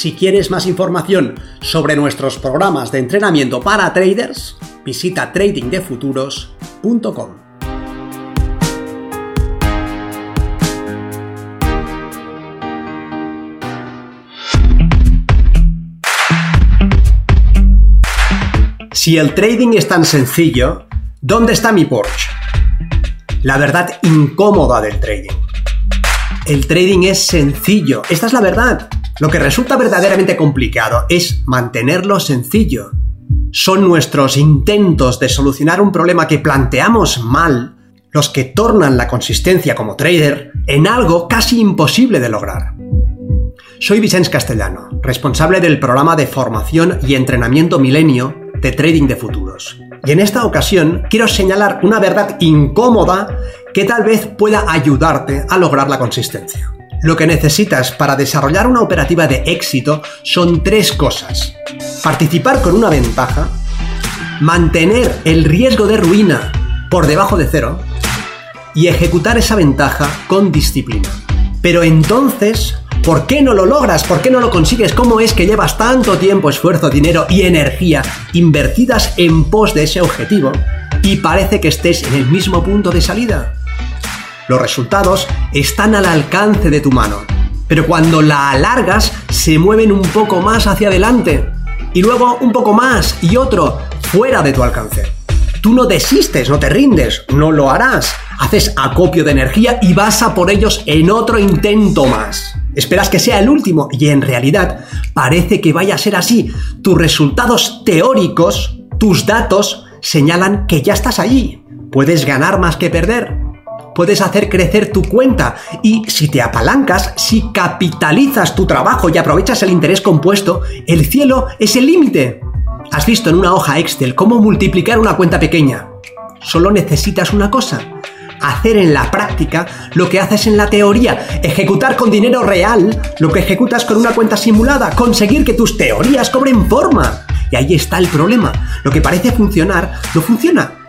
Si quieres más información sobre nuestros programas de entrenamiento para traders, visita tradingdefuturos.com. Si el trading es tan sencillo, ¿dónde está mi Porsche? La verdad incómoda del trading. El trading es sencillo, esta es la verdad. Lo que resulta verdaderamente complicado es mantenerlo sencillo. Son nuestros intentos de solucionar un problema que planteamos mal los que tornan la consistencia como trader en algo casi imposible de lograr. Soy Vicente Castellano, responsable del programa de formación y entrenamiento milenio de trading de futuros. Y en esta ocasión quiero señalar una verdad incómoda que tal vez pueda ayudarte a lograr la consistencia. Lo que necesitas para desarrollar una operativa de éxito son tres cosas. Participar con una ventaja, mantener el riesgo de ruina por debajo de cero y ejecutar esa ventaja con disciplina. Pero entonces, ¿por qué no lo logras? ¿Por qué no lo consigues? ¿Cómo es que llevas tanto tiempo, esfuerzo, dinero y energía invertidas en pos de ese objetivo y parece que estés en el mismo punto de salida? Los resultados están al alcance de tu mano, pero cuando la alargas se mueven un poco más hacia adelante y luego un poco más y otro fuera de tu alcance. Tú no desistes, no te rindes, no lo harás. Haces acopio de energía y vas a por ellos en otro intento más. Esperas que sea el último y en realidad parece que vaya a ser así. Tus resultados teóricos, tus datos, señalan que ya estás allí. Puedes ganar más que perder puedes hacer crecer tu cuenta y si te apalancas, si capitalizas tu trabajo y aprovechas el interés compuesto, el cielo es el límite. Has visto en una hoja Excel cómo multiplicar una cuenta pequeña. Solo necesitas una cosa, hacer en la práctica lo que haces en la teoría, ejecutar con dinero real lo que ejecutas con una cuenta simulada, conseguir que tus teorías cobren forma. Y ahí está el problema. Lo que parece funcionar no funciona.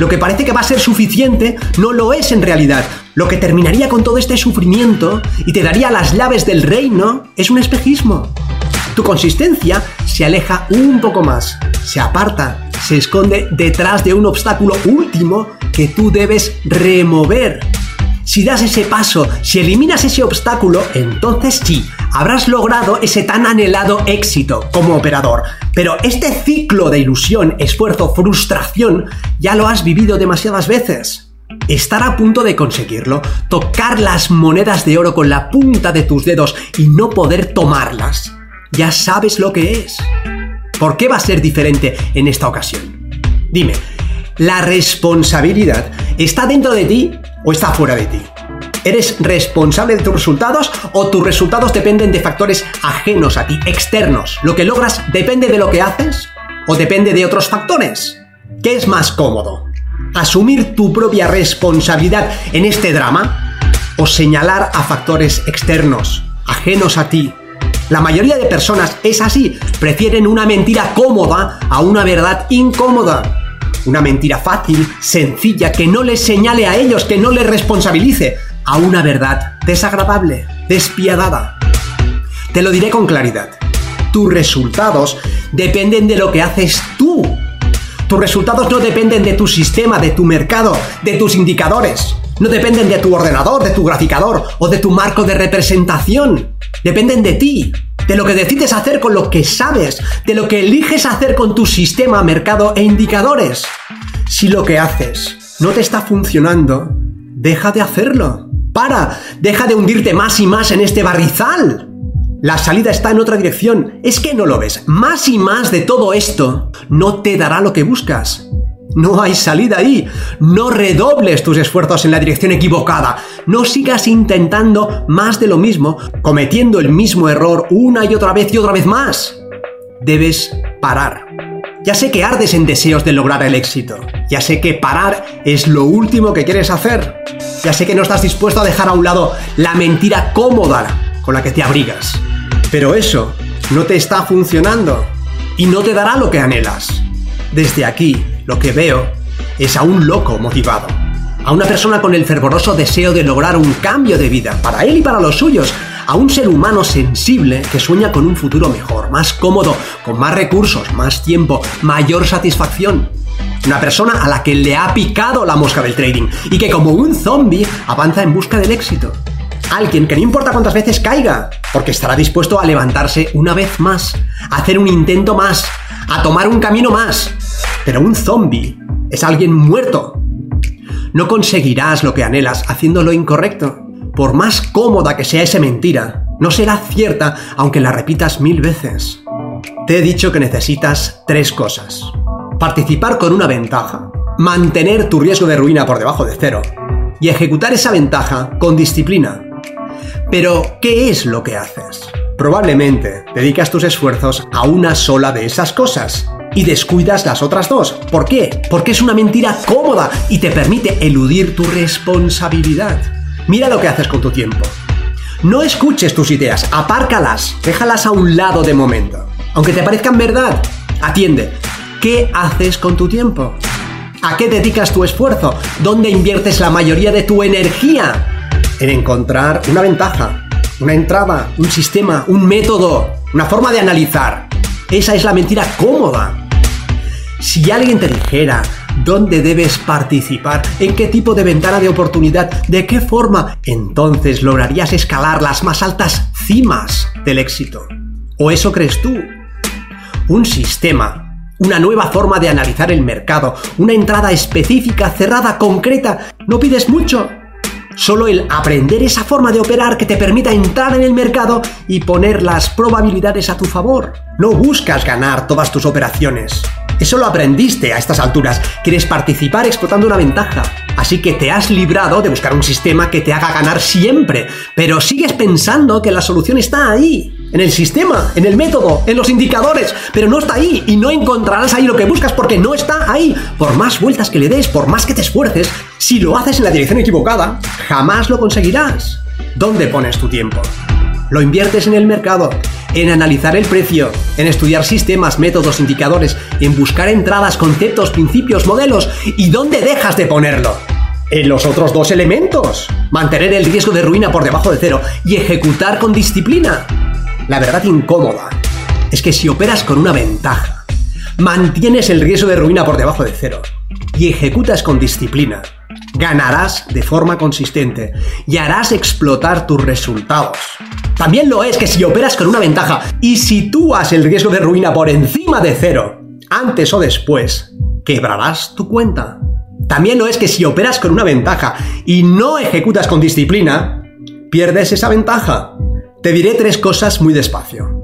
Lo que parece que va a ser suficiente no lo es en realidad. Lo que terminaría con todo este sufrimiento y te daría las llaves del reino es un espejismo. Tu consistencia se aleja un poco más, se aparta, se esconde detrás de un obstáculo último que tú debes remover. Si das ese paso, si eliminas ese obstáculo, entonces sí, habrás logrado ese tan anhelado éxito como operador. Pero este ciclo de ilusión, esfuerzo, frustración, ya lo has vivido demasiadas veces. Estar a punto de conseguirlo, tocar las monedas de oro con la punta de tus dedos y no poder tomarlas, ya sabes lo que es. ¿Por qué va a ser diferente en esta ocasión? Dime, ¿la responsabilidad está dentro de ti o está fuera de ti? ¿Eres responsable de tus resultados o tus resultados dependen de factores ajenos a ti, externos? ¿Lo que logras depende de lo que haces o depende de otros factores? ¿Qué es más cómodo? ¿Asumir tu propia responsabilidad en este drama o señalar a factores externos, ajenos a ti? La mayoría de personas es así, prefieren una mentira cómoda a una verdad incómoda. Una mentira fácil, sencilla, que no les señale a ellos, que no les responsabilice, a una verdad desagradable, despiadada. Te lo diré con claridad. Tus resultados dependen de lo que haces tú. Tus resultados no dependen de tu sistema, de tu mercado, de tus indicadores. No dependen de tu ordenador, de tu graficador o de tu marco de representación. Dependen de ti, de lo que decides hacer con lo que sabes, de lo que eliges hacer con tu sistema, mercado e indicadores. Si lo que haces no te está funcionando, deja de hacerlo. Para, deja de hundirte más y más en este barrizal. La salida está en otra dirección. Es que no lo ves. Más y más de todo esto no te dará lo que buscas. No hay salida ahí. No redobles tus esfuerzos en la dirección equivocada. No sigas intentando más de lo mismo, cometiendo el mismo error una y otra vez y otra vez más. Debes parar. Ya sé que ardes en deseos de lograr el éxito. Ya sé que parar es lo último que quieres hacer. Ya sé que no estás dispuesto a dejar a un lado la mentira cómoda con la que te abrigas. Pero eso no te está funcionando y no te dará lo que anhelas. Desde aquí, lo que veo es a un loco motivado, a una persona con el fervoroso deseo de lograr un cambio de vida para él y para los suyos, a un ser humano sensible que sueña con un futuro mejor, más cómodo, con más recursos, más tiempo, mayor satisfacción. Una persona a la que le ha picado la mosca del trading y que como un zombie avanza en busca del éxito. Alguien que no importa cuántas veces caiga, porque estará dispuesto a levantarse una vez más, a hacer un intento más, a tomar un camino más. Pero un zombie es alguien muerto. No conseguirás lo que anhelas haciendo lo incorrecto. Por más cómoda que sea esa mentira, no será cierta aunque la repitas mil veces. Te he dicho que necesitas tres cosas. Participar con una ventaja, mantener tu riesgo de ruina por debajo de cero y ejecutar esa ventaja con disciplina. Pero, ¿qué es lo que haces? Probablemente dedicas tus esfuerzos a una sola de esas cosas y descuidas las otras dos. ¿Por qué? Porque es una mentira cómoda y te permite eludir tu responsabilidad. Mira lo que haces con tu tiempo. No escuches tus ideas, apárcalas, déjalas a un lado de momento. Aunque te parezcan verdad, atiende. ¿Qué haces con tu tiempo? ¿A qué dedicas tu esfuerzo? ¿Dónde inviertes la mayoría de tu energía? En encontrar una ventaja, una entrada, un sistema, un método, una forma de analizar. Esa es la mentira cómoda. Si alguien te dijera dónde debes participar, en qué tipo de ventana de oportunidad, de qué forma, entonces lograrías escalar las más altas cimas del éxito. ¿O eso crees tú? Un sistema, una nueva forma de analizar el mercado, una entrada específica, cerrada, concreta. No pides mucho, Solo el aprender esa forma de operar que te permita entrar en el mercado y poner las probabilidades a tu favor. No buscas ganar todas tus operaciones. Eso lo aprendiste a estas alturas. Quieres participar explotando una ventaja. Así que te has librado de buscar un sistema que te haga ganar siempre. Pero sigues pensando que la solución está ahí. En el sistema, en el método, en los indicadores. Pero no está ahí y no encontrarás ahí lo que buscas porque no está ahí. Por más vueltas que le des, por más que te esfuerces, si lo haces en la dirección equivocada, jamás lo conseguirás. ¿Dónde pones tu tiempo? Lo inviertes en el mercado, en analizar el precio, en estudiar sistemas, métodos, indicadores, en buscar entradas, conceptos, principios, modelos. ¿Y dónde dejas de ponerlo? En los otros dos elementos. Mantener el riesgo de ruina por debajo de cero y ejecutar con disciplina. La verdad incómoda es que si operas con una ventaja, mantienes el riesgo de ruina por debajo de cero y ejecutas con disciplina, ganarás de forma consistente y harás explotar tus resultados. También lo es que si operas con una ventaja y sitúas el riesgo de ruina por encima de cero, antes o después, quebrarás tu cuenta. También lo es que si operas con una ventaja y no ejecutas con disciplina, pierdes esa ventaja. Te diré tres cosas muy despacio.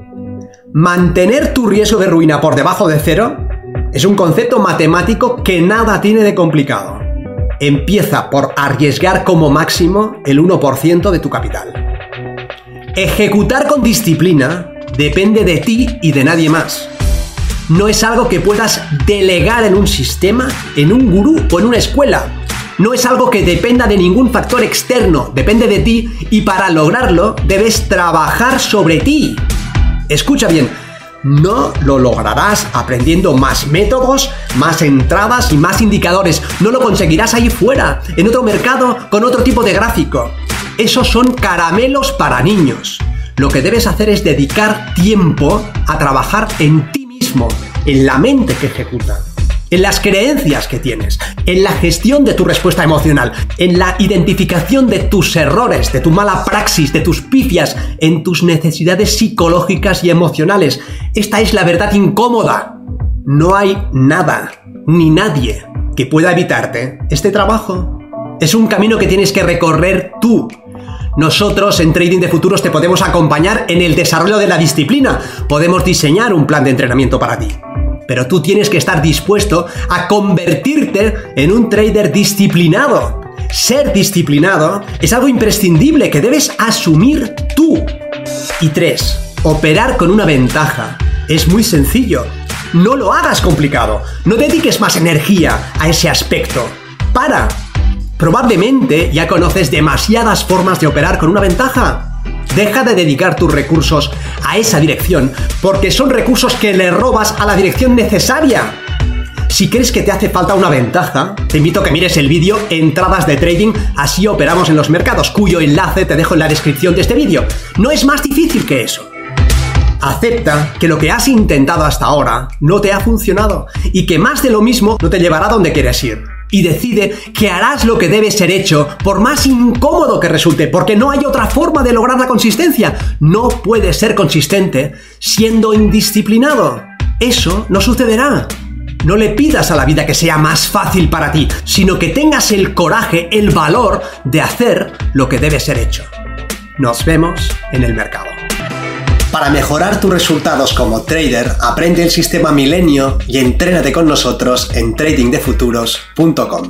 Mantener tu riesgo de ruina por debajo de cero es un concepto matemático que nada tiene de complicado. Empieza por arriesgar como máximo el 1% de tu capital. Ejecutar con disciplina depende de ti y de nadie más. No es algo que puedas delegar en un sistema, en un gurú o en una escuela. No es algo que dependa de ningún factor externo, depende de ti y para lograrlo debes trabajar sobre ti. Escucha bien, no lo lograrás aprendiendo más métodos, más entradas y más indicadores. No lo conseguirás ahí fuera, en otro mercado, con otro tipo de gráfico. Esos son caramelos para niños. Lo que debes hacer es dedicar tiempo a trabajar en ti mismo, en la mente que ejecuta en las creencias que tienes, en la gestión de tu respuesta emocional, en la identificación de tus errores, de tu mala praxis, de tus pifias, en tus necesidades psicológicas y emocionales. Esta es la verdad incómoda. No hay nada, ni nadie, que pueda evitarte este trabajo. Es un camino que tienes que recorrer tú. Nosotros en Trading de Futuros te podemos acompañar en el desarrollo de la disciplina. Podemos diseñar un plan de entrenamiento para ti. pero tú tienes que estar dispuesto a convertirte en un trader disciplinado. Ser disciplinado es algo imprescindible que debes asumir tú. Y tres, operar con una ventaja. Es muy sencillo. No lo hagas complicado. No dediques más energía a ese aspecto. Para. Probablemente ya conoces demasiadas formas de operar con una ventaja. Deja de dedicar tus recursos a esa dirección porque son recursos que le robas a la dirección necesaria. Si crees que te hace falta una ventaja, te invito a que mires el vídeo Entradas de Trading, así operamos en los mercados, cuyo enlace te dejo en la descripción de este vídeo. No es más difícil que eso. Acepta que lo que has intentado hasta ahora no te ha funcionado y que más de lo mismo no te llevará donde quieres ir. Y decide que harás lo que debe ser hecho, por más incómodo que resulte, porque no hay otra forma de lograr la consistencia. No puedes ser consistente siendo indisciplinado. Eso no sucederá. No le pidas a la vida que sea más fácil para ti, sino que tengas el coraje, el valor de hacer lo que debe ser hecho. Nos vemos en el mercado. Para mejorar tus resultados como trader, aprende el sistema Milenio y entrénate con nosotros en tradingdefuturos.com.